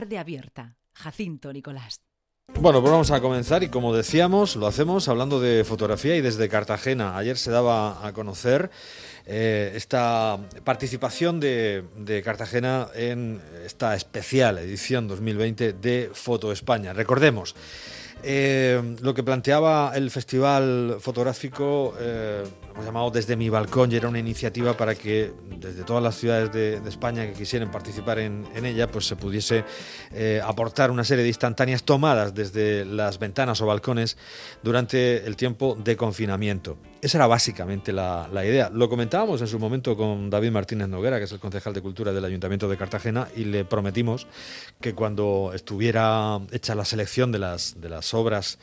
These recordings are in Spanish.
Tarde Abierta. Jacinto Nicolás. Bueno, pues vamos a comenzar y como decíamos, lo hacemos hablando de fotografía y desde Cartagena. Ayer se daba a conocer eh, esta participación de, de, Cartagena en esta especial edición 2020 de Foto España. Recordemos, eh, lo que planteaba el festival fotográfico, eh, hemos llamado Desde mi balcón, y era una iniciativa para que desde todas las ciudades de, España que quisieran participar en, ella, pues se pudiese eh, aportar una serie de instantáneas tomadas desde las ventanas o balcones durante el tiempo de confinamiento. Esa era básicamente la, idea. Lo comentábamos en su momento con David Martínez Noguera, que es el concejal de Cultura del Ayuntamiento de Cartagena, y le prometimos que cuando estuviera hecha la selección de las, de las obras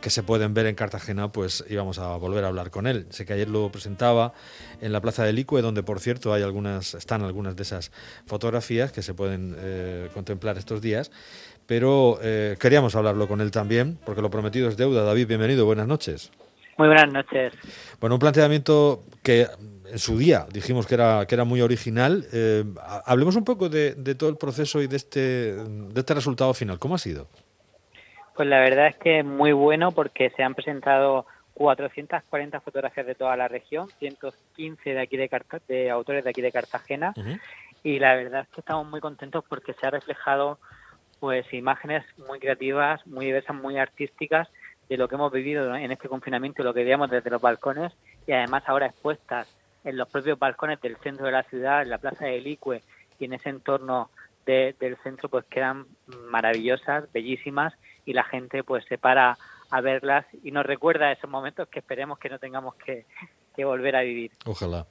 que se pueden ver en Cartagena, pues íbamos a volver a hablar con él. Sé que ayer lo presentaba en la Plaza del Icue, donde por cierto hay algunas, están algunas de esas fotografías que se pueden eh, contemplar estos días, pero eh, queríamos hablarlo con él también, porque lo prometido es deuda. David, bienvenido, buenas noches. Muy buenas noches. Bueno, un planteamiento que en su día dijimos que era, que era muy original. Eh, hablemos un poco de, todo el proceso y de este, de este resultado final. ¿Cómo ha sido? Pues la verdad es que es muy bueno porque se han presentado 440 fotografías de toda la región, 115 de aquí de, de autores de aquí de Cartagena y la verdad es que estamos muy contentos porque se ha reflejado pues imágenes muy creativas, muy diversas, muy artísticas de lo que hemos vivido en este confinamiento, lo que veíamos desde los balcones y además ahora expuestas en los propios balcones del centro de la ciudad, en la plaza de Elicue y en ese entorno del centro pues quedan maravillosas, bellísimas y la gente pues se para a verlas y nos recuerda esos momentos que esperemos que no tengamos que, volver a vivir. Ojalá.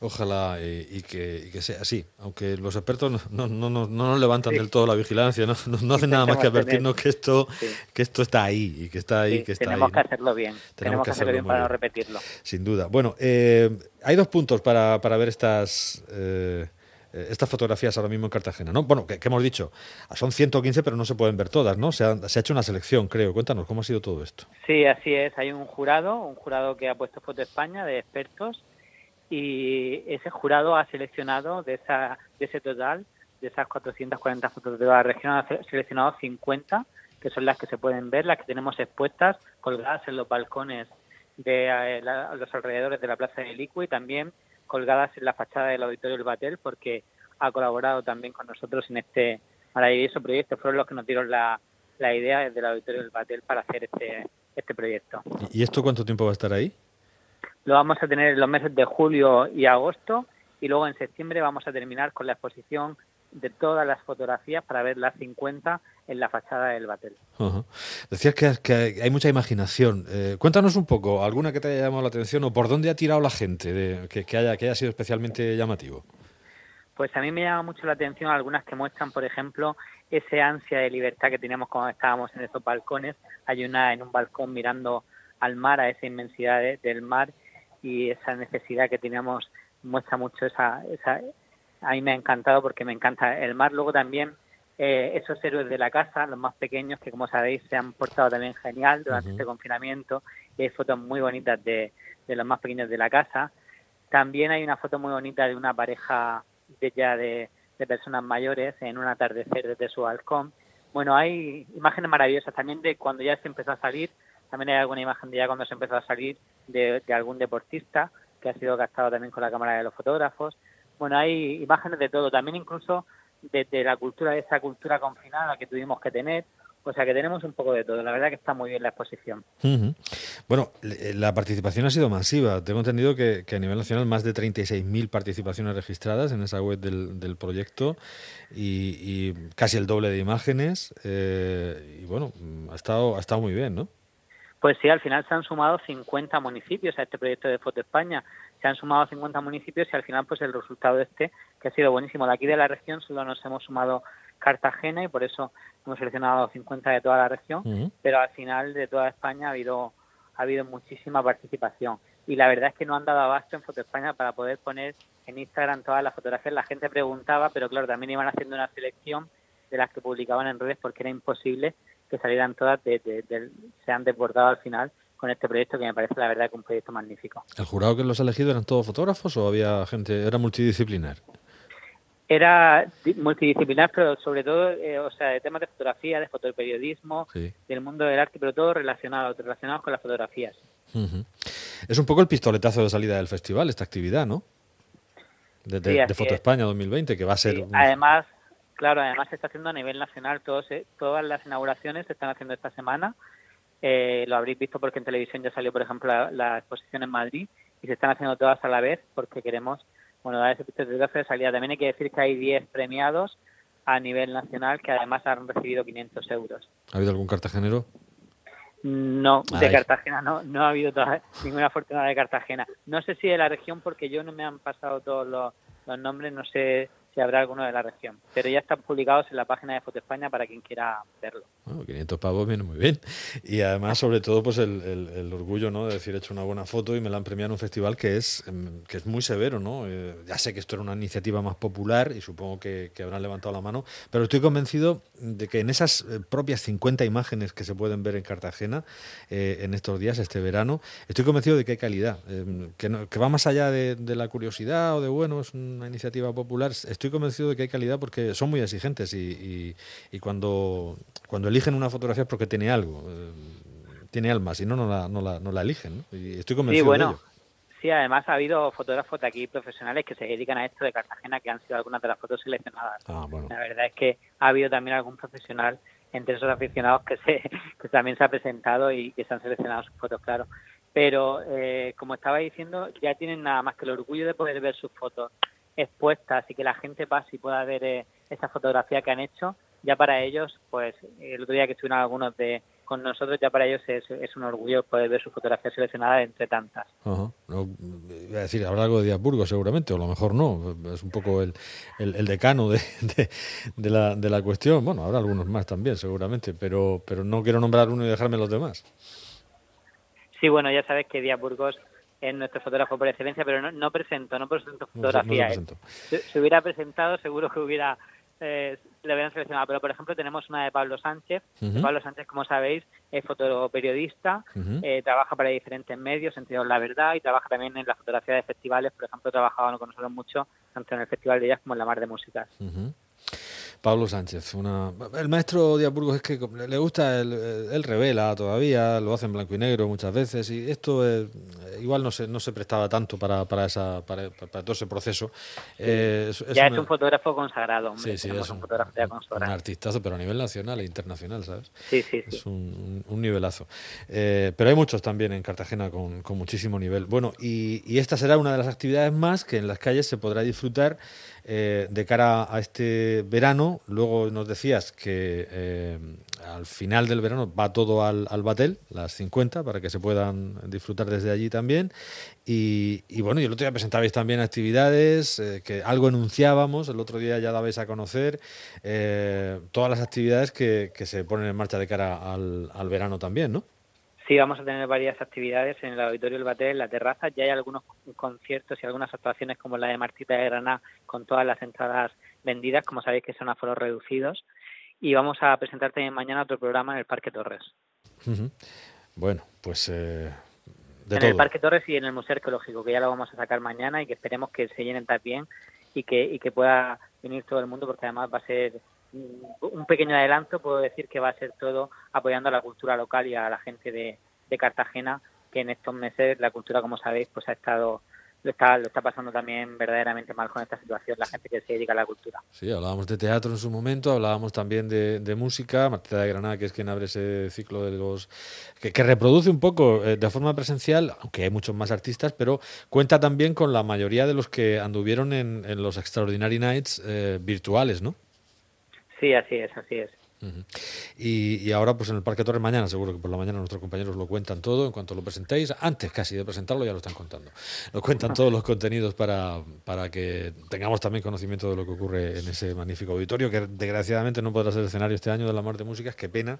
Ojalá eh, y, que, sea así, aunque los expertos no, no, no, no nos levantan del todo la vigilancia, no, no, hacen nada más que advertirnos que esto que esto está ahí y que está ahí, que está tenemos que hacerlo bien, tenemos, que hacerlo bien para no repetirlo. Sin duda. Bueno, eh, hay dos puntos para, para ver estas eh, estas fotografías ahora mismo en Cartagena, ¿no? Bueno, que, hemos dicho, son 115 pero no se pueden ver todas, ¿no? Se ha, se ha, hecho una selección, creo. Cuéntanos, ¿cómo ha sido todo esto? Sí, así es. Hay un jurado, un jurado que ha puesto Foto España de expertos y ese jurado ha seleccionado de, esa, de ese total, de esas 440 fotos de la región, ha seleccionado 50, que son las que se pueden ver, las que tenemos expuestas, colgadas en los balcones de eh, los alrededores de la Plaza de Licua y también colgadas en la fachada del Auditorio del Batel, porque ha colaborado también con nosotros en este maravilloso proyecto. Fueron los que nos dieron la, la idea del Auditorio del Batel para hacer este, este proyecto. ¿Y esto cuánto tiempo va a estar ahí? Lo vamos a tener en los meses de julio y agosto y luego en septiembre vamos a terminar con la exposición de todas las fotografías para ver las 50 en la fachada del Batel. Decías que, hay mucha imaginación. Eh, cuéntanos un poco, alguna que te haya llamado la atención o por dónde ha tirado la gente de, que, haya, que haya sido especialmente llamativo. Pues a mí me llama mucho la atención algunas que muestran, por ejemplo, ese ansia de libertad que teníamos cuando estábamos en esos balcones. Hay una en un balcón mirando al mar, a esa inmensidad del mar y esa necesidad que teníamos muestra mucho esa, esa a mí me ha encantado porque me encanta el mar. Luego también eh, esos héroes de la casa los más pequeños que como sabéis se han portado también genial durante este confinamiento. Y hay fotos muy bonitas de, de, los más pequeños de la casa también hay una foto muy bonita de una pareja de ya de, de personas mayores en un atardecer desde su balcón. Bueno hay imágenes maravillosas también de cuando ya se empezó a salir también hay alguna imagen de ya cuando se empezó a salir de, algún deportista que ha sido gastado también con la cámara de los fotógrafos. Bueno, hay imágenes de todo, también incluso de, la cultura, de esa cultura confinada que tuvimos que tener. O sea que tenemos un poco de todo. La verdad que está muy bien la exposición. Bueno, eh, la participación ha sido masiva. Tengo entendido que, a nivel nacional más de 36.000 participaciones registradas en esa web del, proyecto y, casi el doble de imágenes. Eh, y bueno, ha estado, ha estado muy bien, ¿no? Pues sí, al final se han sumado 50 municipios a este proyecto de Foto España. Se han sumado 50 municipios y al final pues el resultado de este, que ha sido buenísimo. De aquí de la región solo nos hemos sumado Cartagena y por eso hemos seleccionado 50 de toda la región, pero al final de toda España ha habido, ha habido muchísima participación. Y la verdad es que no han dado abasto en Foto España para poder poner en Instagram todas las fotografías. La gente preguntaba, pero claro, también iban haciendo una selección de las que publicaban en redes porque era imposible que salieran todas, de, se han desbordado al final con este proyecto que me parece la verdad que un proyecto magnífico. ¿El jurado que los ha elegido eran todos fotógrafos o había gente, era multidisciplinar? Era multidisciplinar, pero sobre todo, eh, o sea, de temas de fotografía, de fotoperiodismo, del mundo del arte, pero todo relacionado, relacionado con las fotografías. Es un poco el pistoletazo de salida del festival, esta actividad, ¿no? De, de, Foto España 2020, que va a ser... Además, claro, además se está haciendo a nivel nacional, todos, eh, todas las inauguraciones se están haciendo esta semana. Eh, lo habréis visto porque en televisión ya salió, por ejemplo, la, exposición en Madrid y se están haciendo todas a la vez porque queremos, bueno, dar ese pistoletazo de salida. También hay que decir que hay 10 premiados a nivel nacional que además han recibido 500 euros. ¿Ha habido algún cartagenero? No, de Cartagena no, no ha habido ninguna fortuna de Cartagena. No sé si de la región porque yo no me han pasado todos los, los nombres, no sé habrá alguno de la región. Pero ya están publicados en la página de Foto España para quien quiera verlo. Bueno, 500 pavos viene muy bien. Y además, sobre todo, pues el, orgullo ¿no? de decir, he hecho una buena foto y me la han premiado en un festival que es, em, que es muy severo. ¿no? Eh, ya sé que esto era una iniciativa más popular y supongo que, habrán levantado la mano, pero estoy convencido de que en esas eh, propias 50 imágenes que se pueden ver en Cartagena eh, en estos días, este verano, estoy convencido de que hay calidad, em, que, que, va más allá de, de la curiosidad o de, bueno, es una iniciativa popular. Estoy estoy convencido de que hay calidad porque son muy exigentes y, y, cuando, cuando eligen una fotografía es porque tiene algo, eh, tiene alma, si no, no la, no la, no la eligen. Y estoy convencido sí, bueno. de ello. Sí, además ha habido fotógrafos de aquí profesionales que se dedican a esto de Cartagena que han sido algunas de las fotos seleccionadas. Ah, la verdad es que ha habido también algún profesional entre esos aficionados que se que también se ha presentado y que se han seleccionado sus fotos, claro. Pero eh, como estaba diciendo, ya tienen nada más que el orgullo de poder ver sus fotos expuestas y que la gente pase y pueda ver eh, esa fotografía que han hecho, ya para ellos, pues el otro día que estuvieron algunos de con nosotros, ya para ellos es, es un orgullo poder ver su fotografía seleccionada entre tantas. No, a decir, habrá algo de Diasburgo seguramente, o a lo mejor no, es un poco el, el, decano de, de, la, de la cuestión. Bueno, habrá algunos más también seguramente, pero, pero no quiero nombrar uno y dejarme los demás. Sí, bueno, ya sabes que Díaz Burgos es nuestro fotógrafo por excelencia, pero no, no presento, no presento fotografía. si, hubiera presentado, seguro que hubiera eh, le hubieran seleccionado. Pero, por ejemplo, tenemos una de Pablo Sánchez. Pablo Sánchez, como sabéis, es fotoperiodista, eh, trabaja para diferentes medios, entre La Verdad, y trabaja también en la fotografía de festivales. Por ejemplo, ha trabajado con nosotros mucho, tanto en el Festival de Jazz como en la Mar de Músicas. Pablo Sánchez, una... el maestro Burgos es que le gusta, él, revela todavía, lo hace en blanco y negro muchas veces y esto es, igual no se, no se prestaba tanto para, para, esa, para, todo ese proceso. Eh, ya es un fotógrafo consagrado, sí, sí, es un, un, artistazo, pero a nivel nacional e internacional, ¿sabes? Sí, sí, Es un, nivelazo. Eh, pero hay muchos también en Cartagena con, con muchísimo nivel. Bueno, y, y esta será una de las actividades más que en las calles se podrá disfrutar eh, de cara a este verano. Luego nos decías que eh, al final del verano va todo al, al, Batel, las 50, para que se puedan disfrutar desde allí también. Y, bueno, y el otro día presentabais también actividades, eh, que algo enunciábamos, el otro día ya dabais a conocer todas las actividades que, que, se ponen en marcha de cara al, al verano también, ¿no? Sí, vamos a tener varias actividades en el Auditorio del Batel, en la terraza. Ya hay algunos conciertos y algunas actuaciones como la de Martita de Granada con todas las entradas vendidas, como sabéis que son aforos reducidos. Y vamos a presentar también mañana otro programa en el Parque Torres. Bueno, pues... Eh, en el Parque Torres y en el Museo Arqueológico, que ya lo vamos a sacar mañana y que esperemos que se llenen también y que, y que pueda venir todo el mundo porque además va a ser un pequeño adelanto, puedo decir que va a ser todo apoyando a la cultura local y a la gente de, Cartagena, que en estos meses la cultura, como sabéis, pues ha estado lo está, lo está pasando también verdaderamente mal con esta situación, la gente que se dedica a la cultura. Sí, hablábamos de teatro en su momento, hablábamos también de, música, Martita de Granada, que es quien abre ese ciclo de los... que, reproduce un poco eh, de forma presencial, aunque hay muchos más artistas, pero cuenta también con la mayoría de los que anduvieron en, en los Extraordinary Nights eh, virtuales, ¿no? Sí, así es, así es. y, ahora, pues en el Parque Torres, mañana, seguro que por la mañana nuestros compañeros lo cuentan todo en cuanto lo presentéis. Antes casi de presentarlo, ya lo están contando. Lo cuentan todos los contenidos para, para que tengamos también conocimiento de lo que ocurre en ese magnífico auditorio, que desgraciadamente no podrá ser escenario este año de la Mar de Músicas. Qué pena.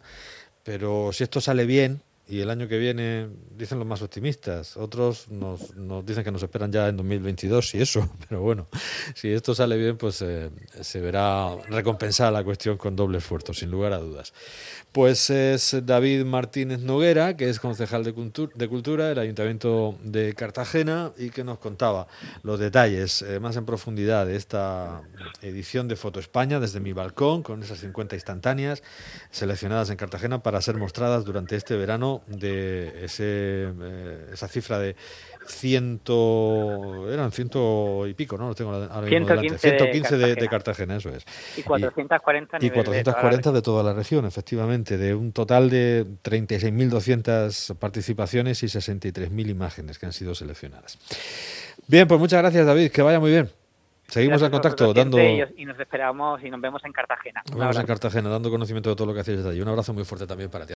Pero si esto sale bien, y el año que viene, dicen los más optimistas, otros nos, nos dicen que nos esperan ya en 2022 y eso, pero bueno, si esto sale bien, pues eh, se verá recompensada la cuestión con doble esfuerzo, sin lugar a dudas. Pues es David Martínez Noguera, que es concejal de, Cultura del Ayuntamiento de Cartagena y que nos contaba los detalles eh, más en profundidad de esta edición de Foto España desde mi balcón, con esas 50 instantáneas seleccionadas en Cartagena para ser mostradas durante este verano de ese, eh, esa cifra de ciento eran ciento y pico, ¿no? Lo tengo ahora 115, 115 de, de, Cartagena, eso es. Y 440 y, y 440 de toda, la región, efectivamente, de un total de 36.200 participaciones y 63.000 imágenes que han sido seleccionadas. Bien, pues muchas gracias, David, que vaya muy bien. Seguimos en contacto dando y nos esperamos y nos vemos en Cartagena. Nos vemos en Cartagena dando conocimiento de todo lo que hacéis desde allí. Un abrazo muy fuerte también para ti.